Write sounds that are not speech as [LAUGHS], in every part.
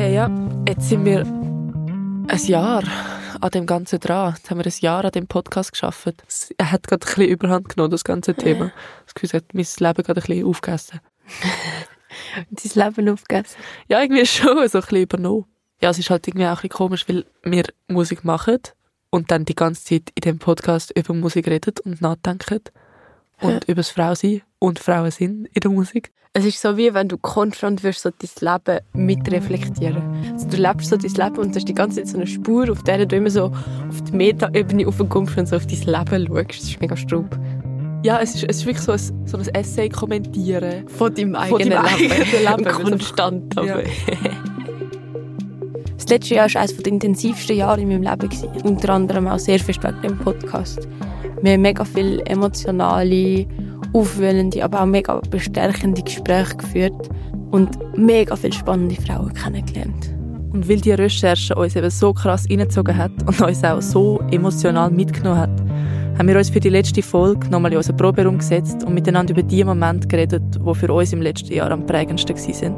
Hey ja, jetzt sind wir ein Jahr an dem Ganzen dran. Jetzt haben wir ein Jahr an dem Podcast geschafft. Er hat gerade ein bisschen Überhand genommen, das ganze Thema. Das Gefühl, hat mein Leben gerade ein bisschen aufgegessen. [LAUGHS] Dein Leben aufgegessen? Ja, irgendwie schon so ein bisschen übernommen. Ja, es ist halt irgendwie auch ein bisschen komisch, weil wir Musik machen und dann die ganze Zeit in dem Podcast über Musik reden und nachdenken und ja. über das Frausein und Frauen sind in der Musik. Es ist so wie wenn du konstant wirst, so dein Leben mitreflektieren. Also du lebst so dein Leben und hast die ganze Zeit so eine Spur, auf der du immer so auf die Meta-Ebene aufkommst und so auf dein Leben schaust. Das ist mega strub. Ja, es ist, es ist wirklich so ein, so ein Essay kommentieren. Von deinem eigenen, von deinem Leben. Leben. Konstant. Ja. das letzte Jahr war eines der intensivsten Jahre in meinem Leben. Unter anderem auch sehr viel wegen dem Podcast. Wir haben mega viele emotionale aufwühlende, aber auch mega bestärkende Gespräche geführt und mega viele spannende Frauen kennengelernt. Und weil die Recherche uns eben so krass reingezogen hat und uns auch so emotional mitgenommen hat, haben wir uns für die letzte Folge nochmal in unseren Proberaum gesetzt und miteinander über die Momente geredet, die für uns im letzten Jahr am prägendsten waren.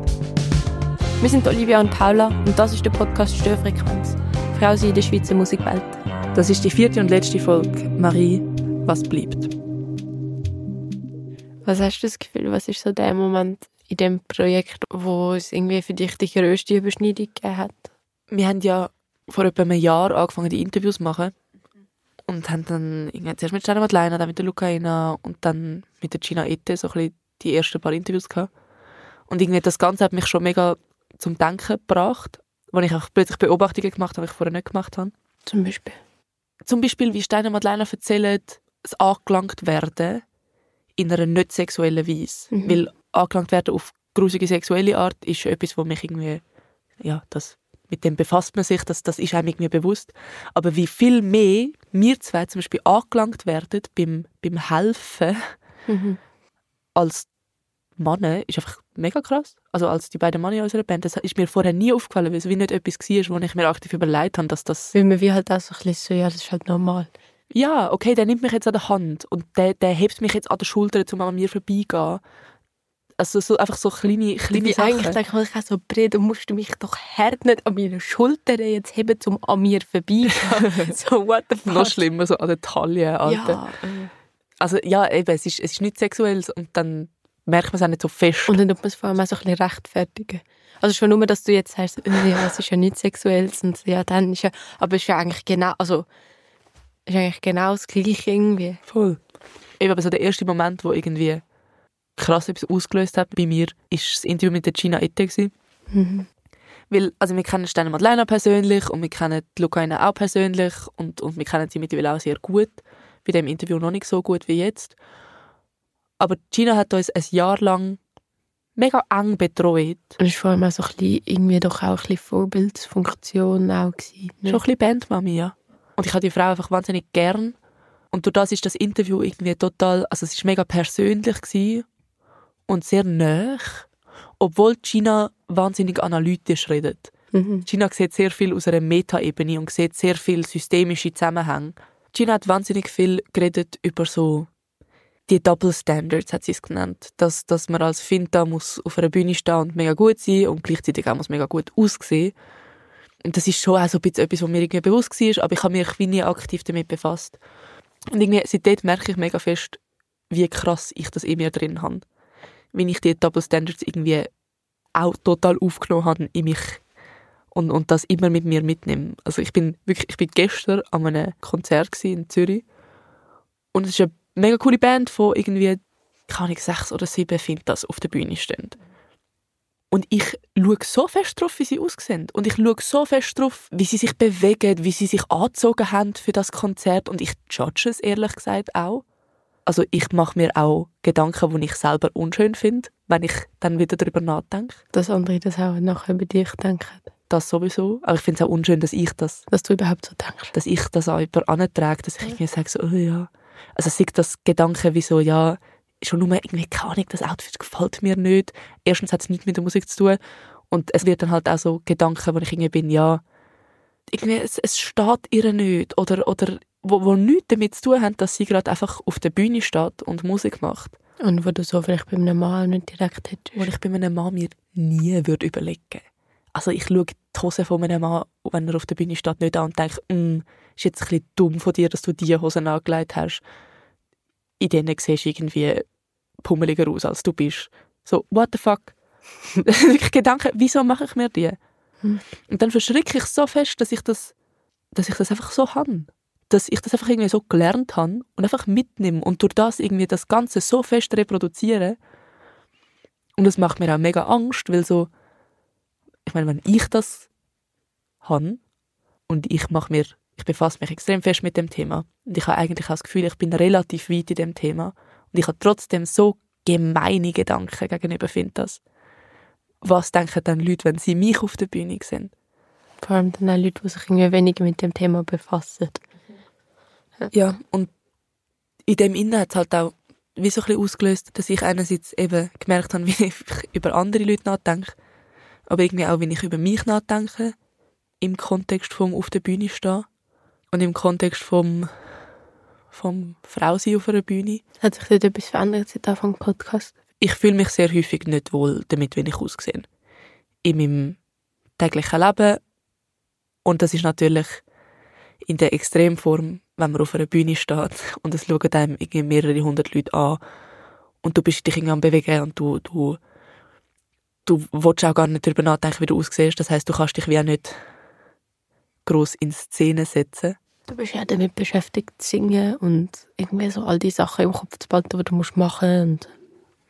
Wir sind Olivia und Paula und das ist der Podcast Störfrequenz. Frau in der Schweizer Musikwelt. Das ist die vierte und letzte Folge. Marie, was bleibt? Was hast du das Gefühl, was ist so der Moment in dem Projekt, wo es irgendwie für dich die grösste Überschneidung gegeben hat? Wir haben ja vor etwa einem Jahr angefangen, die Interviews zu machen und haben dann irgendwie zuerst mit Stella Madeleine, dann mit der Lucaina und dann mit der Gina Ette so ein bisschen die ersten paar Interviews gehabt. Und irgendwie das Ganze hat mich schon mega zum Denken gebracht, wo ich auch plötzlich Beobachtungen gemacht habe, die ich vorher nicht gemacht habe. Zum Beispiel? Zum Beispiel, wie Steiner Madeleine erzählt, das angelangt werden in einer nicht sexuellen Weise. Mhm. Weil angelangt werden auf grusige sexuelle Art ist etwas, wo mich irgendwie, ja, das, mit dem befasst man sich, das, das ist einem irgendwie bewusst. Aber wie viel mehr wir zwei zum Beispiel angelangt werden beim, beim Helfen mhm. als Männer, ist einfach mega krass. Also als die beiden Männer in unserer Band, das ist mir vorher nie aufgefallen, weil es wie nicht etwas war, wo ich mir aktiv überlegt habe, dass das... Weil man wie halt auch so ein bisschen so, ja, das ist halt normal ja, okay, der nimmt mich jetzt an der Hand und der, der hebt mich jetzt an der Schulter, um an mir vorbeigehen. Also so, einfach so kleine, kleine Wie Sachen. Eigentlich denke ich auch so, Bre, musst du mich doch hart nicht an meiner Schulter jetzt heben, um an mir vorbeigehen. [LAUGHS] so, what the fuck. Noch schlimmer, so an der Taille, Alter. Ja. Äh. Also ja, eben, es ist, es ist nichts Sexuelles und dann merkt man es auch nicht so fest. Und dann tut man es vor allem auch so ein bisschen rechtfertigen. Also schon nur, dass du jetzt sagst, ja, es ist ja nichts Sexuelles und ja, dann ist ja, aber es ist ja eigentlich genau, also ist eigentlich genau das Gleiche irgendwie. Voll. Eben, aber so der erste Moment, wo irgendwie krass etwas ausgelöst hat bei mir, ist das Interview mit der Gina Ette. Mhm. Weil, also wir kennen Stella Madeleine persönlich und wir kennen Lucaina auch persönlich und, und wir kennen sie mittlerweile auch sehr gut. Bei dem Interview noch nicht so gut wie jetzt. Aber Gina hat uns ein Jahr lang mega eng betreut. Und es war vor allem auch so ein bisschen, irgendwie doch auch ein bisschen Vorbildsfunktion auch gewesen. Ne? Schon ein bisschen Bandmami, ja. Und ich habe die Frau einfach wahnsinnig gern. Und durch das ist das Interview irgendwie total, also es ist mega persönlich gewesen und sehr nah, obwohl Gina wahnsinnig analytisch redet. Mhm. Gina sieht sehr viel aus einer Metaebene und sieht sehr viel systemische Zusammenhänge. Gina hat wahnsinnig viel geredet über so die Double Standards, hat sie es genannt. Dass, dass man als Finta muss auf einer Bühne stehen und mega gut sein und gleichzeitig auch muss mega gut aussehen. Das ist schon auch so ein bisschen etwas, was mir irgendwie bewusst war, aber ich habe mich wie nie aktiv damit befasst. Und irgendwie, seitdem merke ich mega fest, wie krass ich das in mir drin habe. Wenn ich die Double Standards irgendwie auch total aufgenommen habe in mich und, und das immer mit mir mitnehme. Also ich bin wirklich, ich bin gestern an einem Konzert in Zürich und es ist eine mega coole Band von irgendwie, kann ich sechs oder sieben Fintas auf der Bühne stehen. Und ich schaue so fest drauf, wie sie aussehen. Und ich schaue so fest drauf, wie sie sich bewegen, wie sie sich angezogen haben für das Konzert. Und ich judge es ehrlich gesagt auch. Also ich mache mir auch Gedanken, die ich selber unschön finde, wenn ich dann wieder darüber nachdenke. Dass andere das auch nachher über dich denken. Das sowieso. Aber ich finde es auch unschön, dass ich das... Dass du überhaupt so denkst. Dass ich das auch jemand antrage, dass ich mir sage, so, oh ja... Also es das Gedanken wie so, ja, schon nur irgendwie, keine Ahnung, das Outfit gefällt mir nicht. Erstens hat es nichts mit der Musik zu tun und es wird dann halt auch so Gedanken, wo ich irgendwie bin, ja, irgendwie, es, es steht ihr nicht oder, oder wo, wo nichts damit zu tun haben, dass sie gerade einfach auf der Bühne steht und Musik macht. Und wo du so vielleicht bei einem Mann nicht direkt hättest. Wo ich bei einem Mann mir nie würde überlegen also ich schaue die Hose von einem Mann, wenn er auf der Bühne steht, nicht an und denke, mm, ist jetzt ein bisschen dumm von dir, dass du diese Hosen angelegt hast. In denen siehst du irgendwie pummeliger aus, als du bist. So, what the fuck? [LAUGHS] ich Gedanken, wieso mache ich mir die? Und dann verschrecke ich so fest, dass ich das, dass ich das einfach so habe. Dass ich das einfach irgendwie so gelernt habe und einfach mitnehme und durch das irgendwie das Ganze so fest reproduziere. Und das macht mir auch mega Angst, weil so, ich meine, wenn ich das habe und ich mache mir, ich befasse mich extrem fest mit dem Thema und ich habe eigentlich auch das Gefühl, ich bin relativ weit in dem Thema und ich habe trotzdem so gemeine Gedanken gegenüber Fintas. Was denken dann Leute, wenn sie mich auf der Bühne sehen? Vor allem dann auch Leute, die sich irgendwie weniger mit dem Thema befassen. Ja, und in dem Innen hat es halt auch wie so ein bisschen ausgelöst, dass ich einerseits eben gemerkt habe, [LAUGHS] wie ich über andere Leute nachdenke, aber irgendwie auch, wie ich über mich nachdenke, im Kontext vom auf der Bühne stehen und im Kontext vom vom Frausein auf einer Bühne. Hat sich dort etwas verändert seit Anfang Podcast? Ich fühle mich sehr häufig nicht wohl damit, wie ich aussehe. In meinem täglichen Leben. Und das ist natürlich in der Extremform, wenn man auf einer Bühne steht und es schauen einem irgendwie mehrere hundert Leute an und du bist dich irgendwie am Bewegen und du, du, du willst auch gar nicht darüber nachdenken, wie du aussiehst. Das heißt, du kannst dich wie auch nicht groß in Szene setzen. Du bist ja damit beschäftigt, zu singen und irgendwie so all die Sachen im Kopf zu behalten, die du musst machen musst.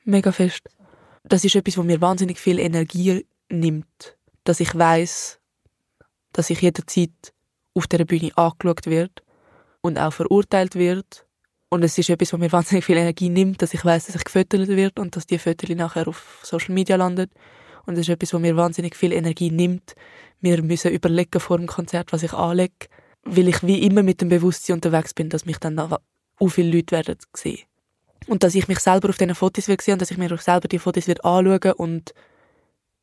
Mega fest. Das ist etwas, was mir wahnsinnig viel Energie nimmt. Dass ich weiß, dass ich jederzeit auf der Bühne angeschaut wird und auch verurteilt wird. Und es ist etwas, was mir wahnsinnig viel Energie nimmt, dass ich weiß, dass ich gefüttert wird und dass die Fotos nachher auf Social Media landet. Und es ist etwas, was mir wahnsinnig viel Energie nimmt. Wir müssen überlegen vor dem Konzert, was ich anlege weil ich wie immer mit dem Bewusstsein unterwegs bin, dass mich dann auch viele Leute werden sehen. Und dass ich mich selber auf diesen Fotos will sehen und dass ich mir auch selber die Fotos wird anschauen und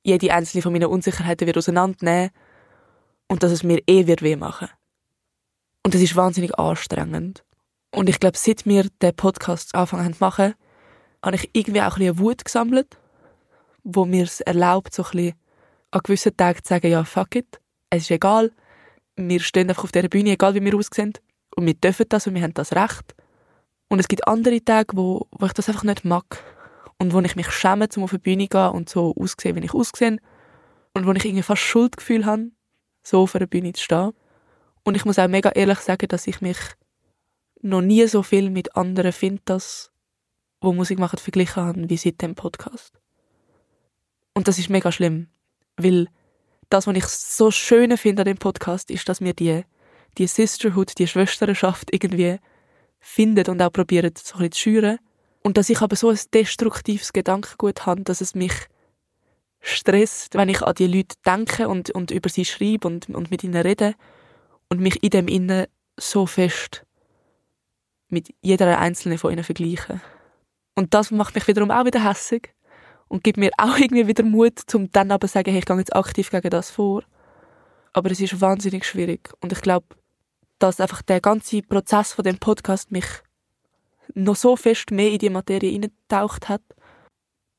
jede einzelne von meinen Unsicherheiten wird auseinandernehmen und dass es mir eh wird weh machen. Und das ist wahnsinnig anstrengend. Und ich glaube, seit wir den Podcast angefangen zu machen, habe ich irgendwie auch ein bisschen Wut gesammelt, wo mir es erlaubt, so ein bisschen an gewissen Tagen zu sagen, ja, fuck it, es ist egal, wir stehen einfach auf dieser Bühne, egal wie wir aussehen. Und wir dürfen das und wir haben das Recht. Und es gibt andere Tage, wo, wo ich das einfach nicht mag. Und wo ich mich schäme, um auf die Bühne zu gehen und so auszusehen, wie ich aussehe. Und wo ich irgendwie fast Schuldgefühl habe, so auf einer Bühne zu stehen. Und ich muss auch mega ehrlich sagen, dass ich mich noch nie so viel mit anderen Fintas, wo Musik machen, verglichen habe, wie seit dem Podcast. Und das ist mega schlimm, weil das, was ich so schön finde an dem Podcast, ist, dass wir die, die Sisterhood, die Schwesternschaft irgendwie finden und auch probieren, so ein bisschen zu schüren. Und dass ich aber so ein destruktives Gedankengut habe, dass es mich stresst, wenn ich an die Leute denke und, und über sie schreibe und, und mit ihnen rede und mich in dem Innen so fest mit jeder einzelnen von ihnen vergleiche. Und das macht mich wiederum auch wieder hässig, und gibt mir auch [LAUGHS] irgendwie wieder Mut, um dann aber zu sagen, hey, ich gehe jetzt aktiv gegen das vor. Aber es ist wahnsinnig schwierig und ich glaube, dass einfach der ganze Prozess von dem Podcast mich noch so fest mehr in die Materie eingetaucht hat,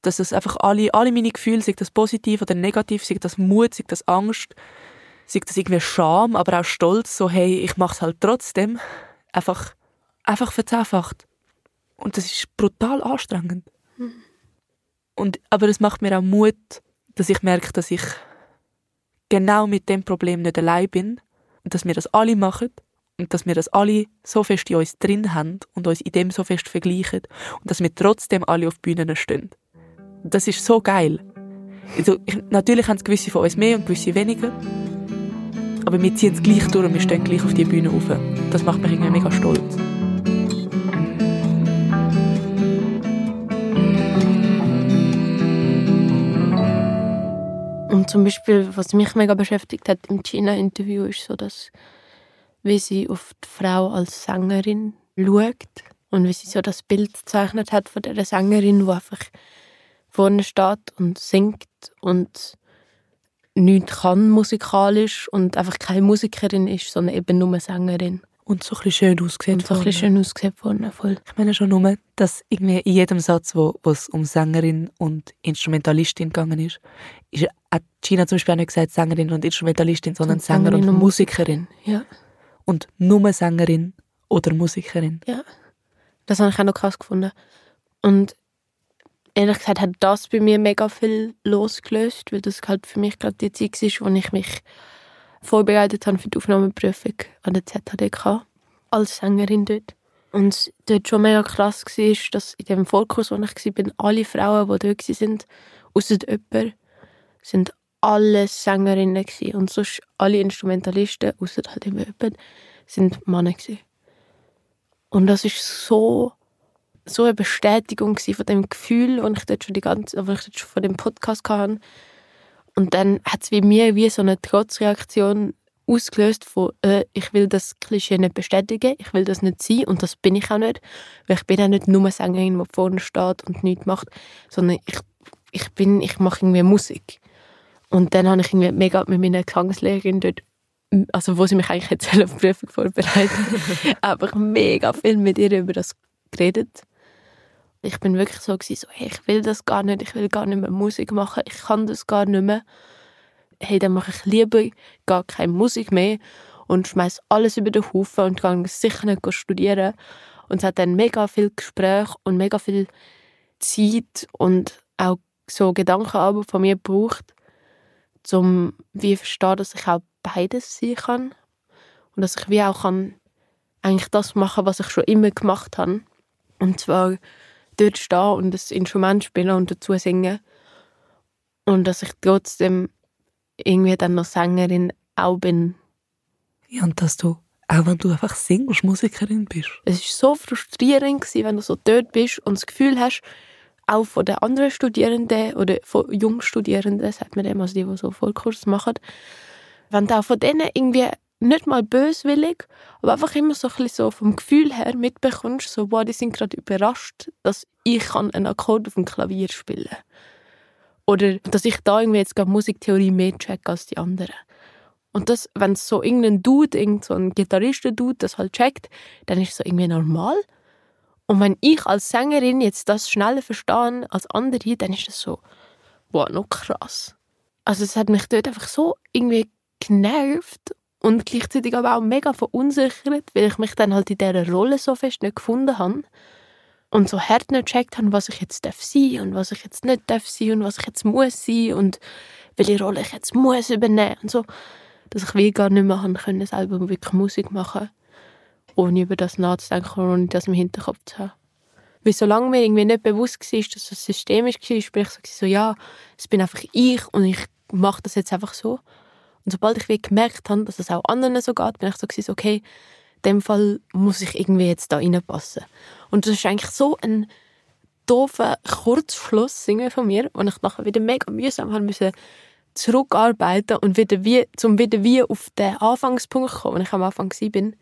dass es einfach alle, alle meine Gefühle, sei das positiv oder negativ, sei das Mut, sei das Angst, sei das irgendwie Scham, aber auch Stolz, so hey, ich mache es halt trotzdem, einfach, einfach verzehnfacht. Und das ist brutal anstrengend. Mhm. Und, aber es macht mir auch Mut, dass ich merke, dass ich genau mit dem Problem nicht allein bin und dass wir das alle machen und dass wir das alle so fest in uns drin haben und uns in dem so fest vergleichen und dass wir trotzdem alle auf Bühnen stehen. Das ist so geil. Also, ich, natürlich haben es gewisse von uns mehr und gewisse weniger, aber wir ziehen es gleich durch und wir stehen gleich auf die Bühne rauf. Das macht mich irgendwie mega stolz. Zum Beispiel, was mich mega beschäftigt hat im China-Interview, ist so, dass wie sie auf die Frau als Sängerin schaut und wie sie so das Bild gezeichnet hat von der Sängerin, die einfach vorne steht und singt und nichts kann musikalisch und einfach keine Musikerin ist, sondern eben nur Sängerin. Und so ein schön ausgesehen. Und so ein schön ausgesehen worden, voll. Ich meine schon nur, dass irgendwie in jedem Satz, wo es um Sängerin und Instrumentalistin gegangen ist, ist hat Gina zum Beispiel auch nicht gesagt Sängerin und Instrumentalistin, sondern Sänger und Sängerin und Musikerin. Ja. Und nur Sängerin oder Musikerin. Ja. Das habe ich auch noch krass gefunden. Und ehrlich gesagt hat das bei mir mega viel losgelöst, weil das halt für mich gerade die Zeit war, wo ich mich vorbereitet habe für die Aufnahmeprüfung an der ZHDK als Sängerin dort. Und dort schon mega krass war, dass in dem Vorkurs, wo ich war, alle Frauen, die dort waren, außer jemand, sind alle Sängerinnen und sonst alle Instrumentalisten, außer halt eben jemand, sind Männer gewesen. Und das ist so, so eine Bestätigung von dem Gefühl, und ich dort schon die ganze, wo ich dort schon von dem Podcast hatte. Und dann hat es wie mir wie so eine Trotzreaktion ausgelöst von, äh, ich will das Klischee nicht bestätigen, ich will das nicht sein und das bin ich auch nicht, weil ich bin auch nicht nur eine Sängerin, die vorne steht und nichts macht, sondern ich, ich bin, ich mache irgendwie Musik. Und dann habe ich irgendwie mega mit meiner Gesangslehrerin dort, also wo sie mich eigentlich jetzt auf die Prüfung vorbereitet, [LAUGHS] einfach mega viel mit ihr über das geredet. Ich bin wirklich so, gewesen, so hey, ich will das gar nicht, ich will gar nicht mehr Musik machen, ich kann das gar nicht mehr. Hey, dann mache ich lieber gar keine Musik mehr und schmeiß alles über den Haufen und gehe sicher nicht studieren. Und es hat dann mega viel Gespräch und mega viel Zeit und auch so Gedankenarbeit von mir gebraucht, um wie verstehen, dass ich auch beides sein kann und dass ich wie auch kann eigentlich das machen, was ich schon immer gemacht habe. Und zwar dort stehen und das Instrument spielen und dazu singen. Und dass ich trotzdem irgendwie dann noch Sängerin auch bin. Ja, und dass du, auch wenn du einfach singst, Musikerin bist. Es war so frustrierend, gewesen, wenn du so dort bist und das Gefühl hast, auch von den anderen Studierenden oder von Jungstudierenden, sagt man dem, also die, die so Vollkurs machen, wenn du auch von denen irgendwie nicht mal böswillig, aber einfach immer so ein bisschen so vom Gefühl her mitbekommst, so, wow, die sind gerade überrascht, dass ich einen Akkord auf dem Klavier spielen kann. Oder dass ich da irgendwie jetzt gerade Musiktheorie mehr check als die anderen. Und das, wenn so irgendein Dude, irgend so Gitarristen-Dude das halt checkt, dann ist es so irgendwie normal. Und wenn ich als Sängerin jetzt das schneller verstehe als andere, dann ist das so, wow, noch krass. Also es hat mich dort einfach so irgendwie genervt und gleichzeitig aber auch mega verunsichert, weil ich mich dann halt in dieser Rolle so fest nicht gefunden habe und so hart nicht gecheckt habe, was ich jetzt darf sein und was ich jetzt nicht darf sein und was ich jetzt muss sein und welche Rolle ich jetzt muss übernehmen und so, dass ich wie gar nicht mehr haben können, selber wirklich Musik machen, ohne über das nachzudenken und ohne das im Hinterkopf zu haben. Weil solange mir irgendwie nicht bewusst war, dass das systemisch war, sprich so, so ja, es bin einfach ich und ich mache das jetzt einfach so. Und sobald ich gemerkt habe, dass es auch anderen so geht, bin ich so, gewesen, okay, in dem Fall muss ich irgendwie jetzt da reinpassen. Und das ist eigentlich so ein doofer Kurzschluss von mir, wo ich nachher wieder mega mühsam haben müssen zurückarbeiten und wieder wie, zum wieder wie auf den Anfangspunkt kommen, wo ich am Anfang bin,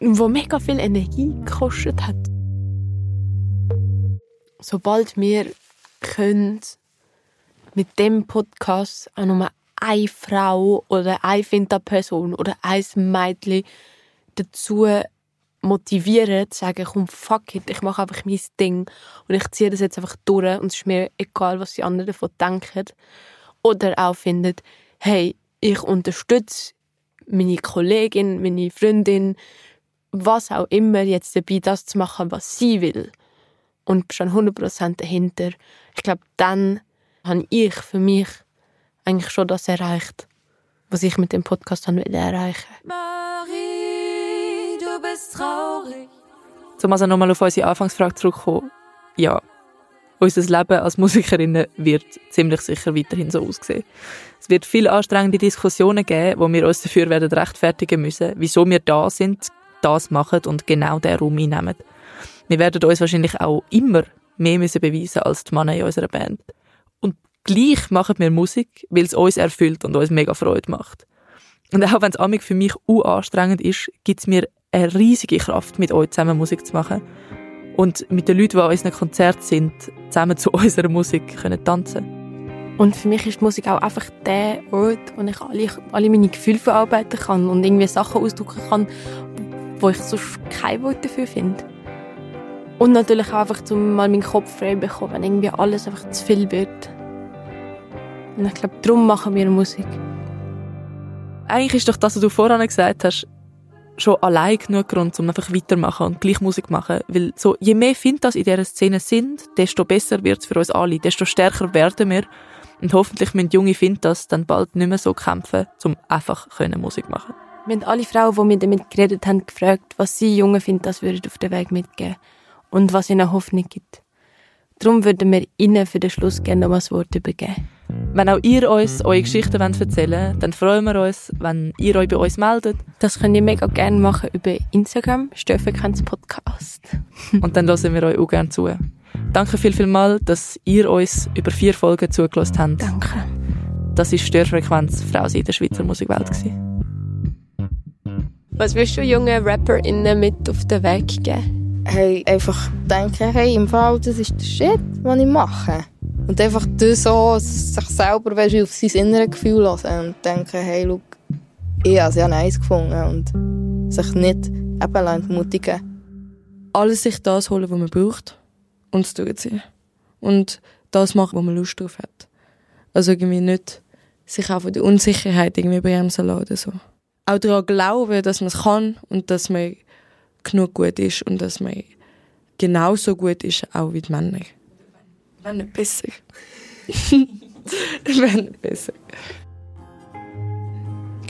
wo mega viel Energie gekostet hat. Sobald wir können mit dem Podcast auch nur eine Frau oder eine Finta-Person oder ein Mädchen dazu motivieren, zu sagen, komm, fuck it, ich mache einfach mein Ding und ich ziehe das jetzt einfach durch und es ist mir egal, was die anderen davon denken. Oder auch findet, hey, ich unterstütze meine Kollegin, meine Freundin, was auch immer jetzt dabei, das zu machen, was sie will. Und schon 100% dahinter. Ich glaube, dann habe ich für mich eigentlich schon das erreicht, was ich mit dem Podcast haben will erreichen. Marie, du bist traurig. Um also nochmal auf unsere Anfangsfrage zurückzukommen. Ja, unser Leben als Musikerinnen wird ziemlich sicher weiterhin so aussehen. Es wird viele anstrengende Diskussionen geben, wo wir uns dafür werden rechtfertigen müssen, wieso wir da sind, das machen und genau den Raum einnehmen. Wir werden uns wahrscheinlich auch immer mehr müssen beweisen als die Männer in unserer Band. Und gleich machen wir Musik, weil es uns erfüllt und uns mega Freude macht. Und auch wenn es amig für mich anstrengend ist, gibt es mir eine riesige Kraft, mit euch zusammen Musik zu machen und mit den Leuten, die an unseren Konzerten sind, zusammen zu [LAUGHS] unserer Musik können tanzen Und für mich ist die Musik auch einfach der Ort, wo ich alle, alle meine Gefühle verarbeiten kann und irgendwie Sachen ausdrücken kann, wo ich sonst kein Wort dafür finde. Und natürlich auch einfach, um mal meinen Kopf frei zu bekommen, wenn irgendwie alles einfach zu viel wird. Und ich glaube, darum machen wir Musik. Eigentlich ist doch das, was du vorhin gesagt hast, schon allein genug Grund, um einfach weitermachen und gleich Musik machen. Weil so, je mehr Fintas in dieser Szene sind, desto besser wird es für uns alle, desto stärker werden wir. Und hoffentlich müssen junge Fintas dann bald nicht mehr so kämpfen, um einfach können Musik machen Wir haben alle Frauen, die wir damit geredet haben, gefragt, was sie jungen Fintas würden auf den Weg mitgeben und was ihnen Hoffnung gibt. Darum würden wir ihnen für den Schluss gerne noch ein Wort übergeben. Wenn auch ihr uns eure Geschichten erzählen wollt, dann freuen wir uns, wenn ihr euch bei uns meldet. Das könnt ihr mega gerne machen über Instagram, Steffen Podcast. [LAUGHS] Und dann hören wir euch auch gerne zu. Danke viel, viel mal, dass ihr uns über vier Folgen zugelassen habt. Danke. Das war Störfrequenz Frau in der Schweizer Musikwelt. Was willst du jungen RapperInnen mit auf den Weg geben? Hey, einfach denken, hey, im Fall, das ist der Shit, was ich mache. Und einfach das so, sich selber weißt, auf sein inneres Gefühl lassen und denken, hey, schau, ich habe es ja nice gefunden und sich nicht eben entmutigen Alles sich das holen, was man braucht und es durchziehen. Und das machen, wo man Lust drauf hat. Also irgendwie nicht sich auch von der Unsicherheit irgendwie bremsen lassen so. Auch daran glauben, dass man es kann und dass man genug gut ist und dass man genauso gut ist, auch wie die Männer. Wenn nicht besser. [LAUGHS] Wenn nicht besser.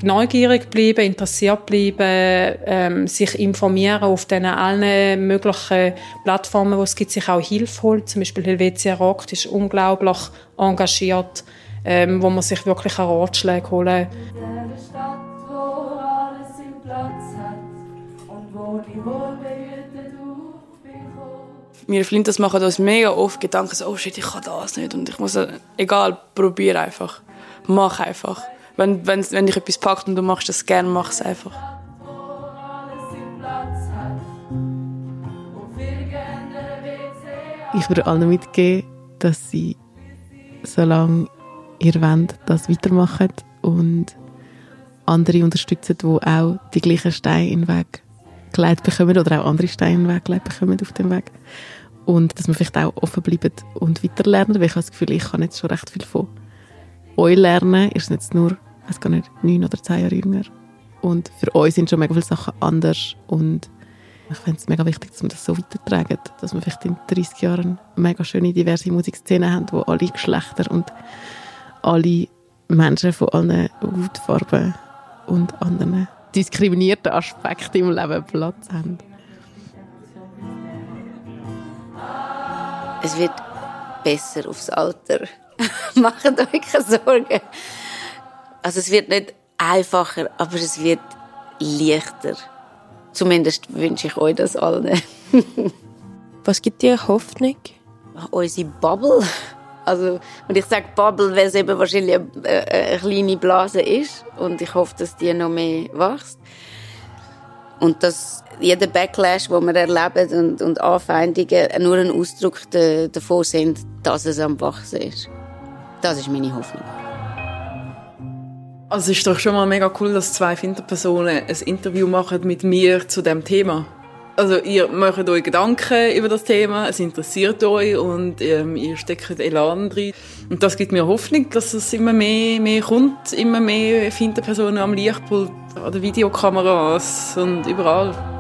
Neugierig bleiben, interessiert bleiben, ähm, sich informieren auf den allen möglichen Plattformen, wo es gibt, sich auch Hilfe holen. Zum Beispiel Helvetia Rock ist unglaublich engagiert, ähm, wo man sich wirklich einen Ratschlag holen kann. Stadt, wo alles im Platz hat und wo die Wohlbehütet wir Flinters machen uns mega oft Gedanken, so, oh shit, ich kann das nicht. Und ich muss, egal, probier einfach. Mach einfach. Wenn, wenn, wenn dich etwas packt und du machst das gerne, mach es einfach. Ich würde allen mitgeben, dass sie, solange ihr wollt, das weitermachen und andere unterstützen, die auch die gleichen Steine in den Weg gelegt bekommen oder auch andere Steine in den Weg gelegt bekommen auf dem Weg. Und dass man vielleicht auch offen bleibt und weiterlernt, weil ich habe das Gefühl, ich kann jetzt schon recht viel von euch lernen. Ihr seid jetzt nur, ich gar nicht, neun oder zehn Jahre jünger. Und für euch sind schon mega viele Sachen anders und ich finde es mega wichtig, dass wir das so weitertragen, dass wir vielleicht in 30 Jahren mega schöne, diverse Musikszenen haben, wo alle Geschlechter und alle Menschen von allen Hautfarben und anderen diskriminierten Aspekten im Leben Platz haben. Es wird besser aufs Alter. [LAUGHS] Macht euch keine Sorgen. Also es wird nicht einfacher, aber es wird leichter. Zumindest wünsche ich euch das allen. [LAUGHS] Was gibt dir Hoffnung? Unsere Bubble. Also, und ich sage Bubble, weil es eben wahrscheinlich eine, eine kleine Blase ist. Und ich hoffe, dass die noch mehr wächst. Und dass jeder Backlash, den wir erleben und, und Anfeindungen nur ein Ausdruck davon sind, dass es am Wachsen ist. Das ist meine Hoffnung. Also es ist doch schon mal mega cool, dass zwei Finterpersonen ein Interview machen mit mir zu dem Thema. Also ihr macht euch Gedanken über das Thema, es interessiert euch und ähm, ihr steckt Elan drin. Und das gibt mir Hoffnung, dass es immer mehr, mehr kommt, immer mehr Finterpersonen am Lichtpult, an den Videokameras und überall.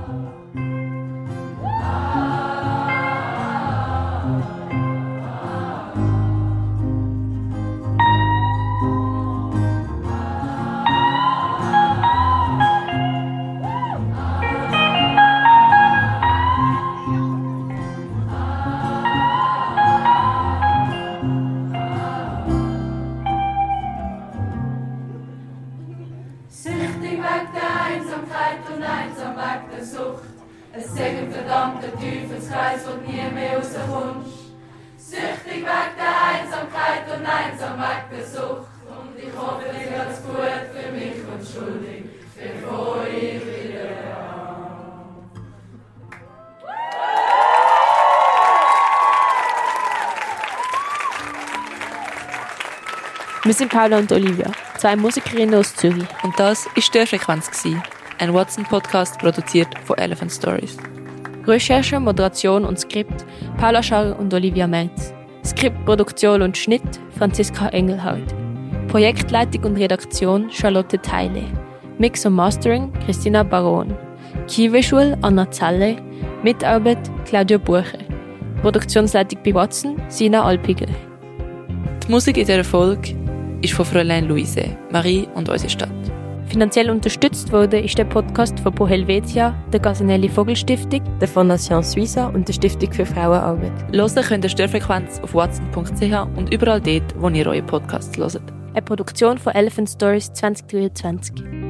Wir sind Paula und Olivia, zwei Musikerinnen aus Zürich. Und das war die Frequenz. ein Watson-Podcast produziert von Elephant Stories. Recherche, Moderation und Skript Paula Scharr und Olivia Merz. Skript, Produktion und Schnitt Franziska Engelhardt. Projektleitung und Redaktion Charlotte Teile. Mix und Mastering Christina Baron. Key-Visual Anna Zalle. Mitarbeit Claudia Bucher. Produktionsleitung bei Watson Sina Alpigel. Die Musik in dieser Folge ist von Fräulein Luise, Marie und unsere Stadt. Finanziell unterstützt wurde ist der Podcast von Pro Helvetia, der Gasanelli Vogelstiftung, der Fondation Suiza und der Stiftung für Frauenarbeit. Hören könnt ihr Störfrequenz auf watson.ch und überall dort, wo ihr eure Podcasts hört. Eine Produktion von Elephant Stories 2023.